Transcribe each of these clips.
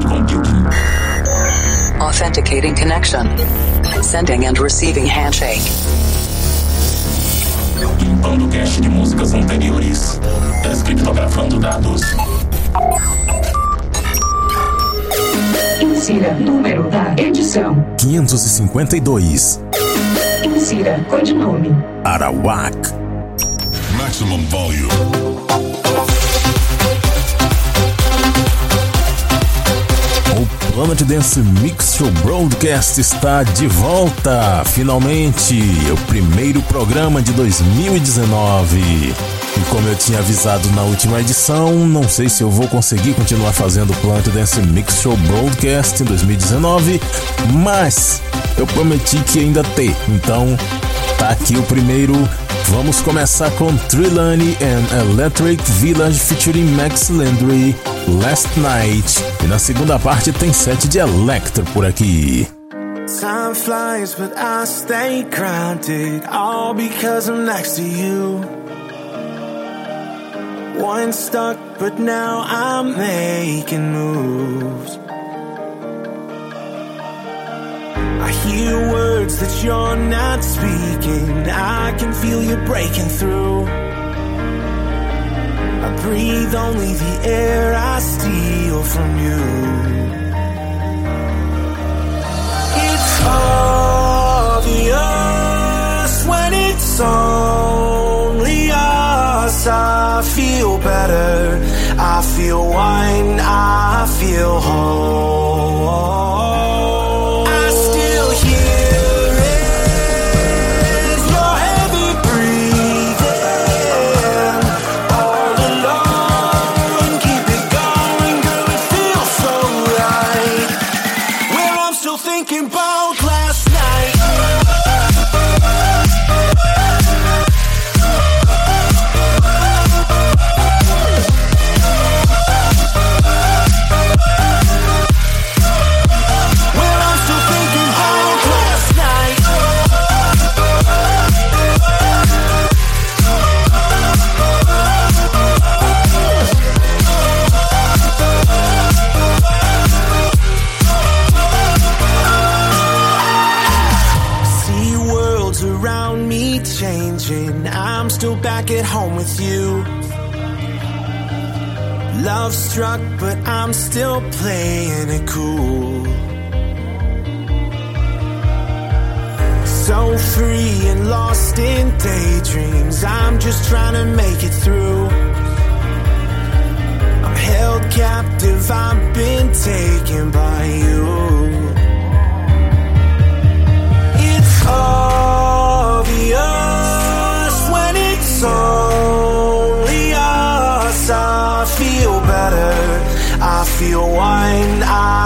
cloud computing. Authenticating connection. Sending and receiving handshake. Limpando cache de músicas anteriores. Descriptografando dados. Insira número da edição. 552. Insira codinome. Arawak. Maximum volume. Planet Dance Mix Show Broadcast está de volta, finalmente, o primeiro programa de 2019. E como eu tinha avisado na última edição, não sei se eu vou conseguir continuar fazendo o Planet Dance Mix Show Broadcast em 2019, mas eu prometi que ainda ter. Então, tá aqui o primeiro Vamos começar com Trilani and Electric Village featuring Max Landry, Last Night. E na segunda parte tem set de Electro por aqui. Time flies, but I stay grounded, all because I'm next to you. Once stuck, but now I'm making moves. I hear words that you're not speaking. I can feel you breaking through. Breathe only the air I steal from you. It's obvious when it's only us. I feel better. I feel wine. I feel whole. Struck, but I'm still playing it cool. So free and lost in daydreams. I'm just trying to make it through. I'm held captive, I've been taken by you. It's obvious when it's only I feel wine. I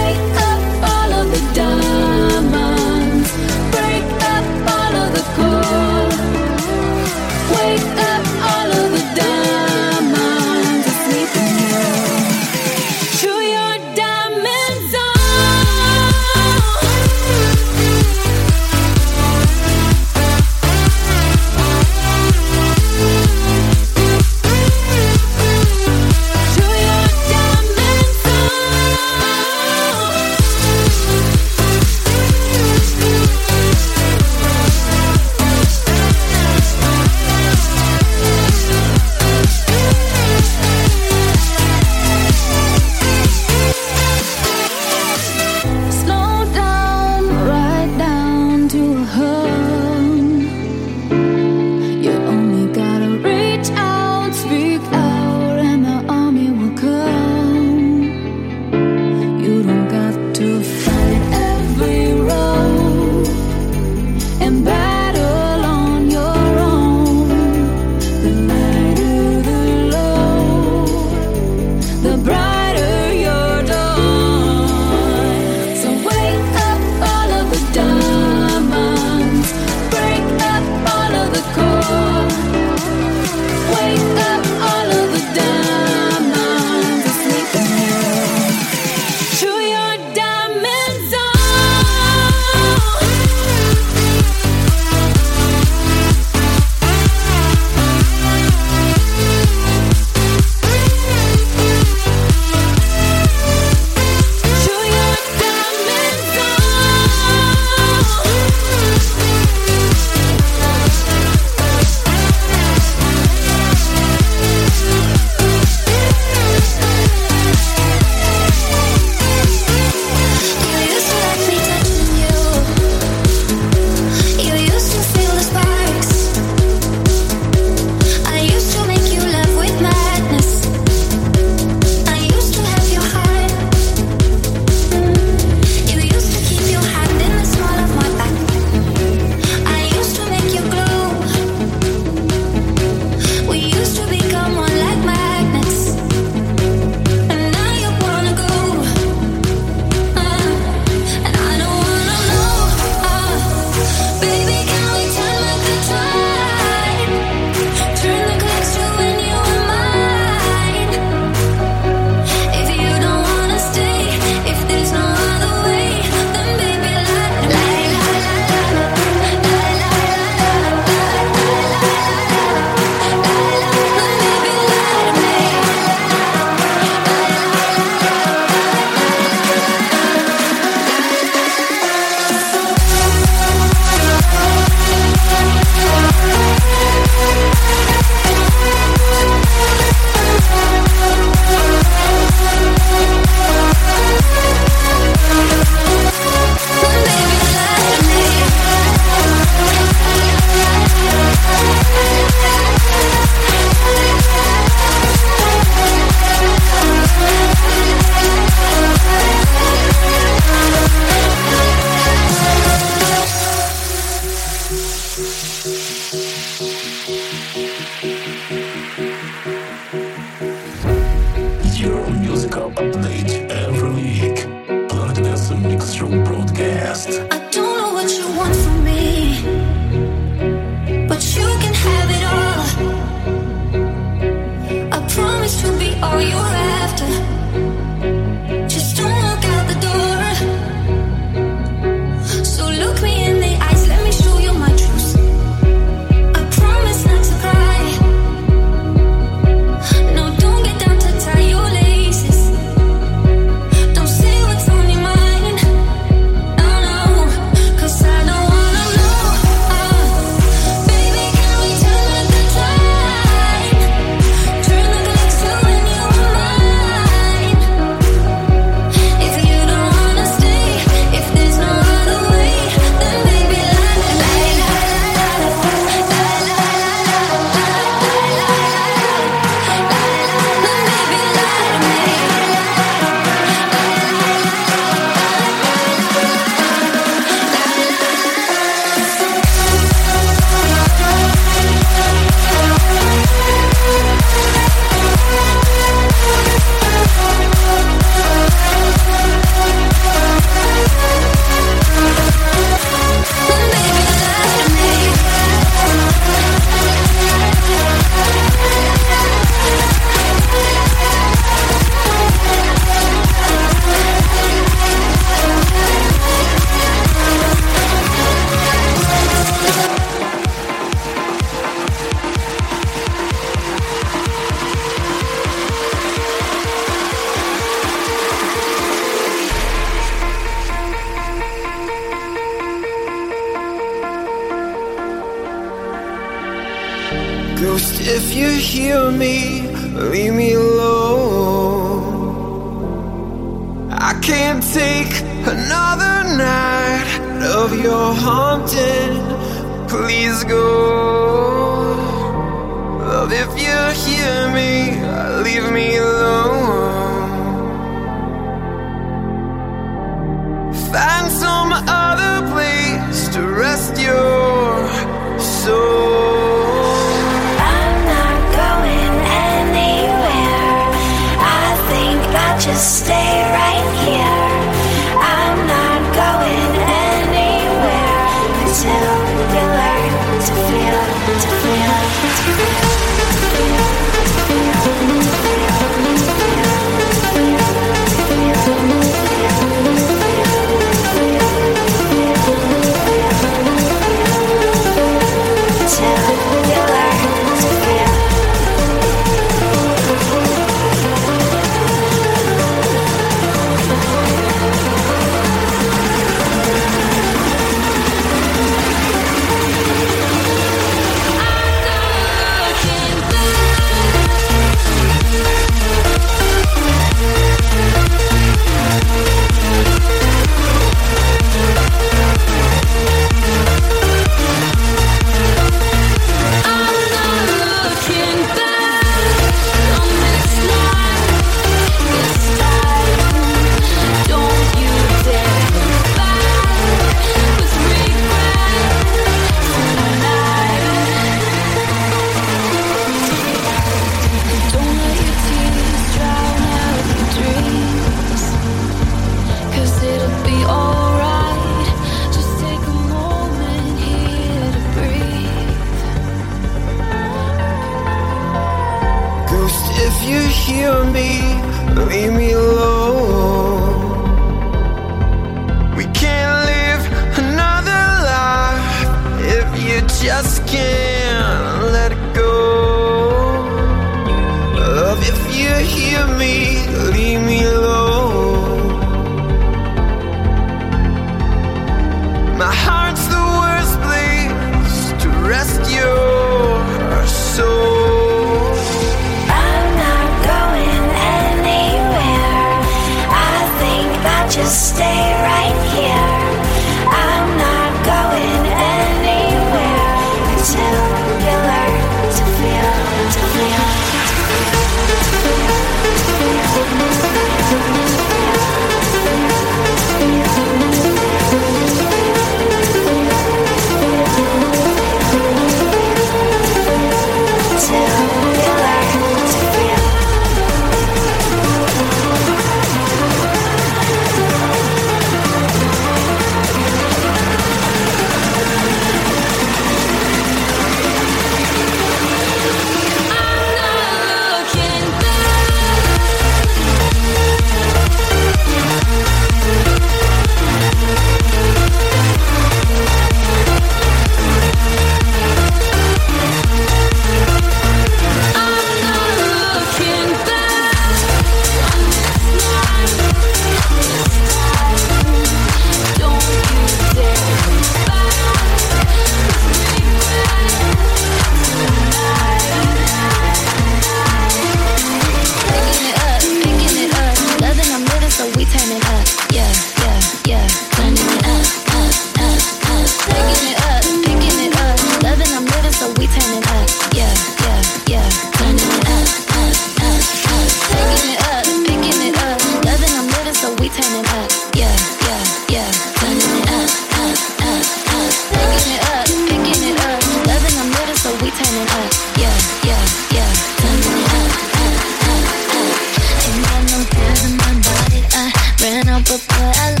what I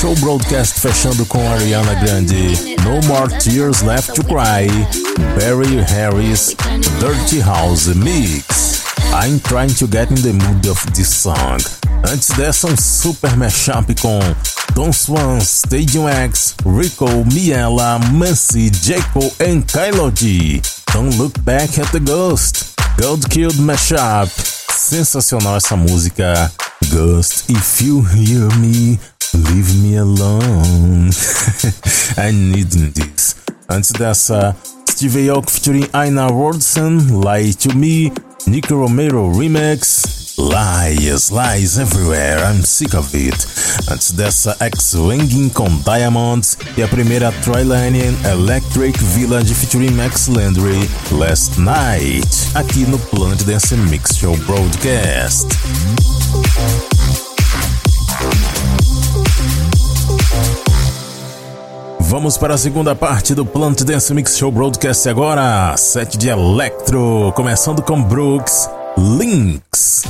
Show Broadcast fechando com Ariana Grande, No More Tears Left to Cry, Barry Harris, Dirty House Mix. I'm trying to get in the mood of this song. Antes dessa, um super mashup com Don Swan, Stadium X, Rico, Miela, Mansi, Jaco and Kylo G. Don't look back at the ghost. Gold Killed Mashup. Sensacional essa música. Ghost, if you hear me, leave me alone. I need this. Antes dessa, Steve Aoki featuring Aina Wardson, Lie to Me, Nicky Romero Remix, Lies, lies everywhere, I'm sick of it. Antes dessa, X-Winging com Diamonds e a primeira Trilanian Electric Village featuring Max Landry, Last Night, aqui no Planet Dance Mix Show Broadcast. Vamos para a segunda parte do Planet Dance Mix Show Broadcast agora, set de Electro, começando com Brooks, Links.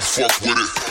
Fuck with it,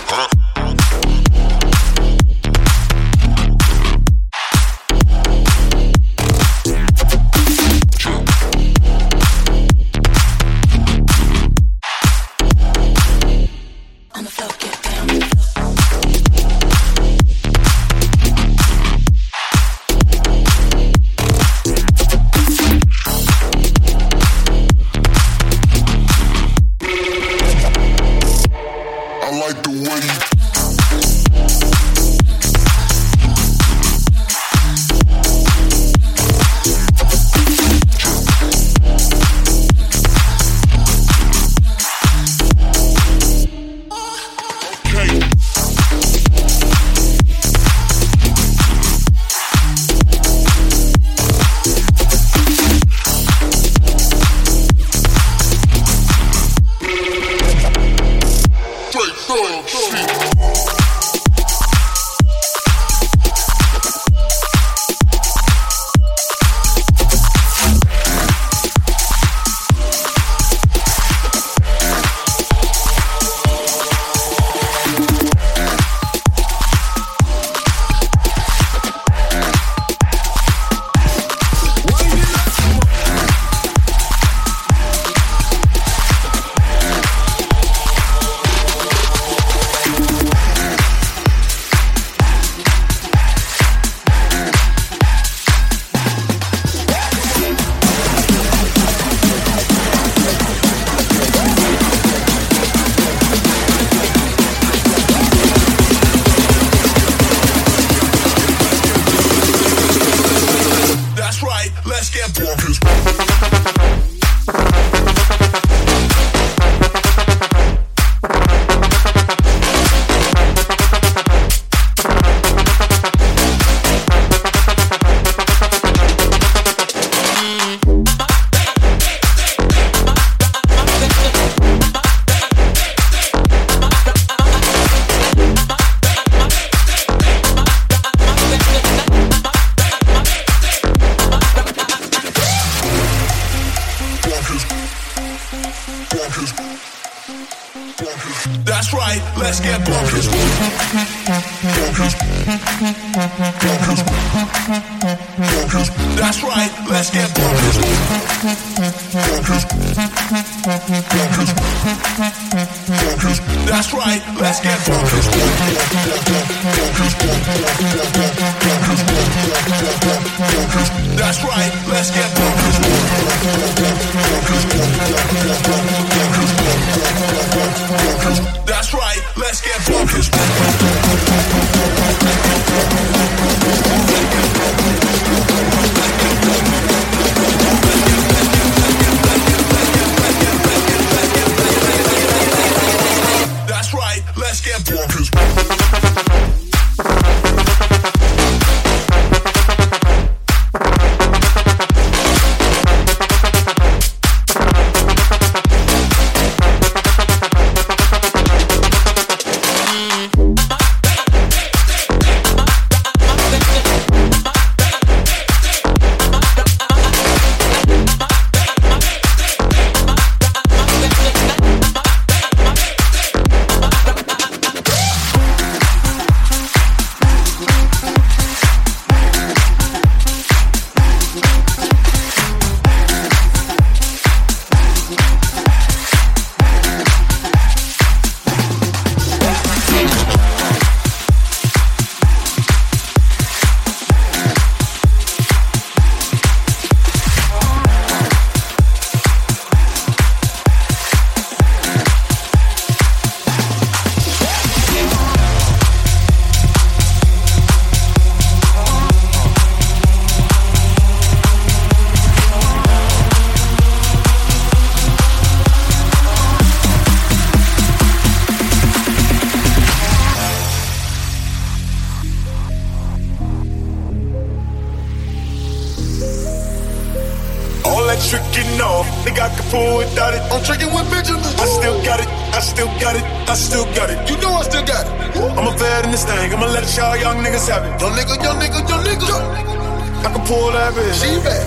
pull that bitch. She back.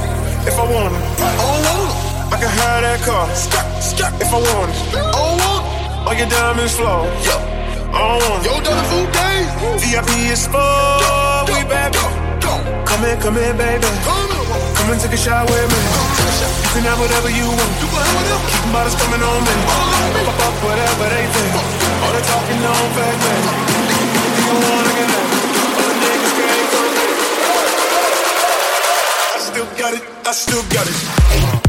If I want it. I don't want it. I can hire that car. If I want it. I don't want it. All your diamonds flow. Yo. I don't want it. Yo, done food days. VIP is full. We back. Come in, come in, baby. Come, come and take a shot with me. You can have whatever you want. You can have whatever. Keep bottles coming on me. Pop up whatever they think. All they talking on fat man. don't wanna get that. got it, I still got it.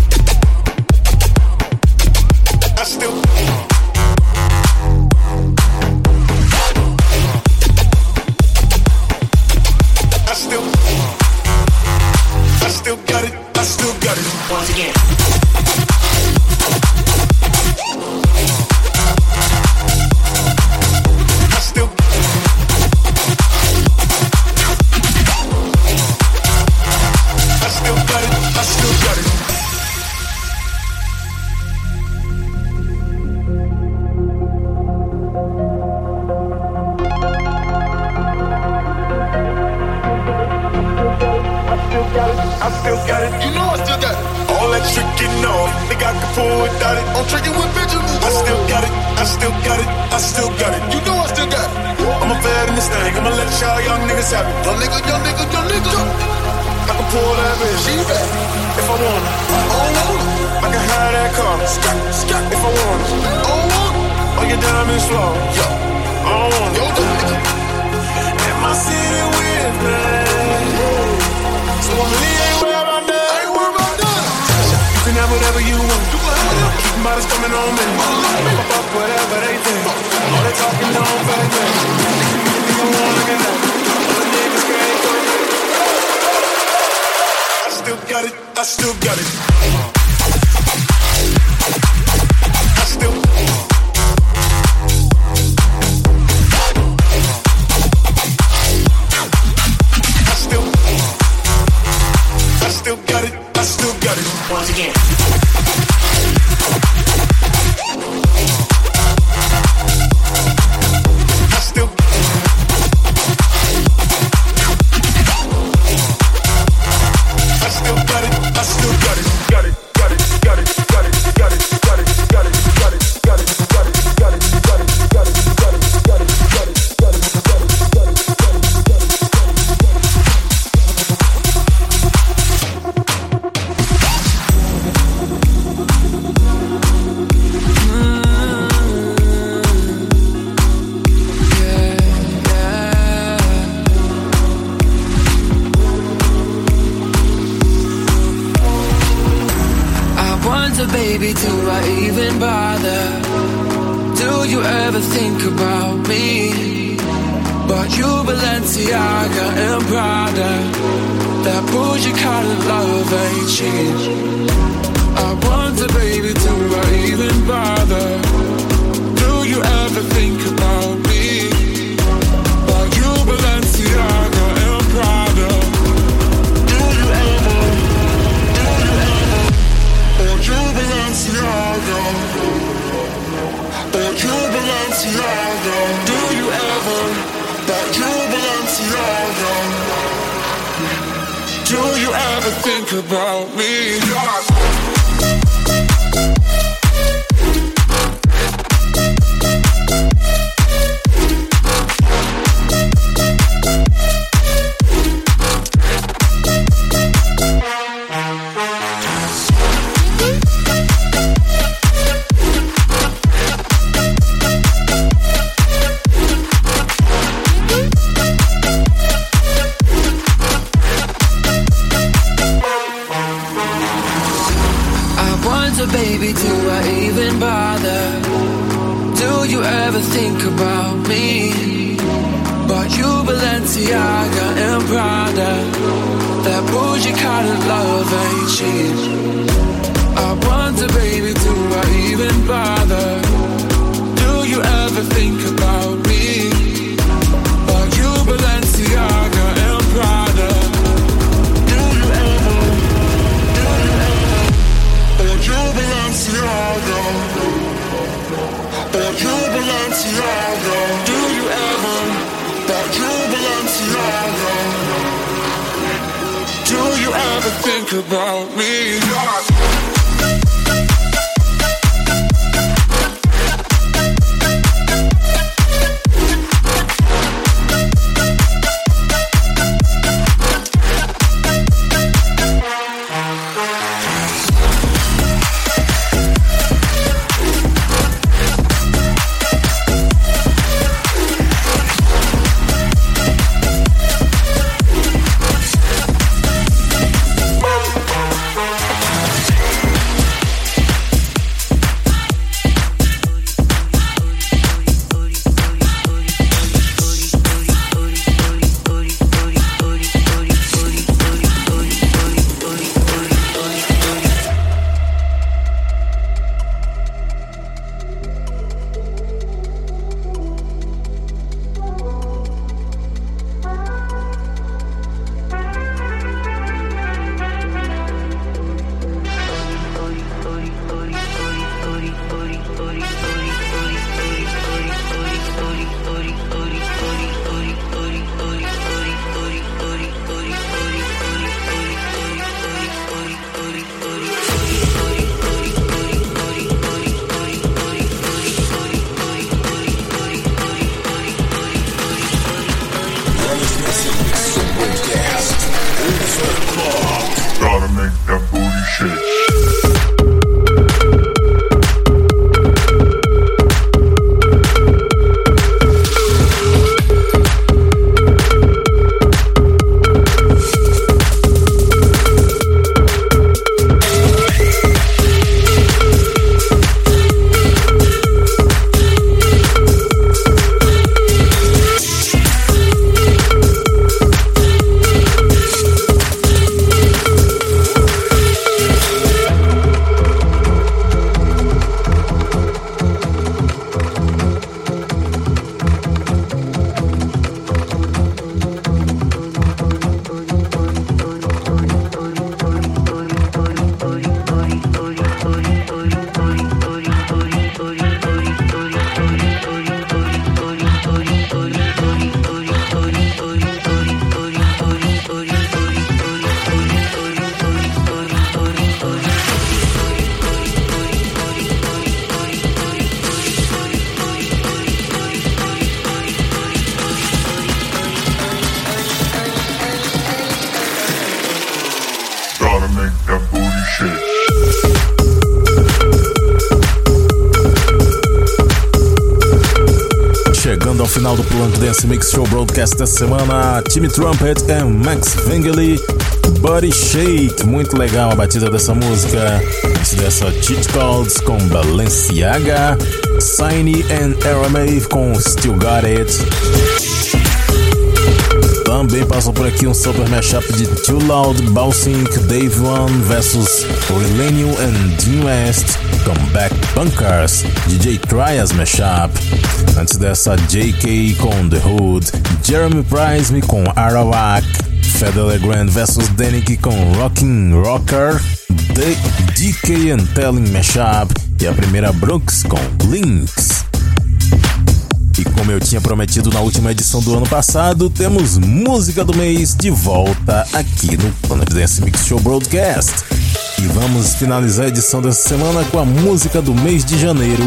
I still got it. I still got it. Think about me? Dance Mix Show Broadcast dessa semana, Timmy Trumpet e Max Vingley, Body Shake, muito legal a batida dessa música. Antes dessa, Cheat Codes com Balenciaga, Signy and Aramave com Still Got It. Também passou por aqui um super mashup de Too Loud, Balsink, Dave One vs Relenio and Dean West com Back Bunkers, DJ Trias mashup. Antes dessa, JK com The Hood, Jeremy Price com Arawak, Federer Grand vs Danik com Rockin' Rocker, The DK and Telling mashup e a primeira Brooks com Links. E como eu tinha prometido na última edição do ano passado, temos música do mês de volta aqui no Planet Dance Mix Show Broadcast. E vamos finalizar a edição dessa semana com a música do mês de janeiro,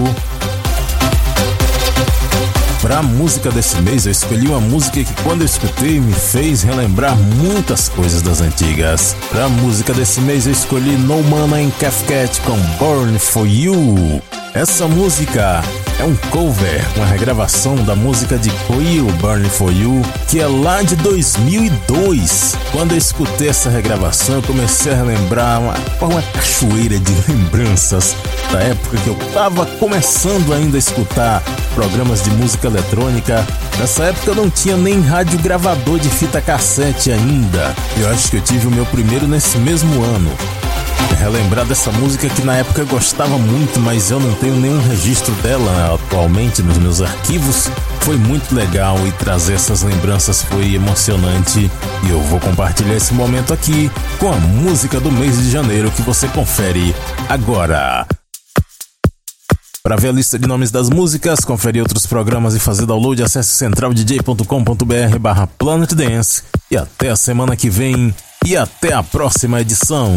para a música desse mês, eu escolhi uma música que quando eu escutei me fez relembrar muitas coisas das antigas. Para a música desse mês, eu escolhi No Mana em Kafkat com Born For You. Essa música é um cover, uma regravação da música de Quill Burn For You, que é lá de 2002. Quando eu escutei essa regravação, eu comecei a lembrar uma, uma cachoeira de lembranças da época que eu estava começando ainda a escutar programas de música eletrônica. Nessa época eu não tinha nem rádio gravador de fita cassete ainda. Eu acho que eu tive o meu primeiro nesse mesmo ano relembrar dessa música que na época eu gostava muito, mas eu não tenho nenhum registro dela atualmente nos meus arquivos. Foi muito legal e trazer essas lembranças foi emocionante. E eu vou compartilhar esse momento aqui com a música do mês de janeiro que você confere agora. Para ver a lista de nomes das músicas, conferir outros programas e fazer download, acesse centraldj.com.br barra Planet Dance. E até a semana que vem e até a próxima edição.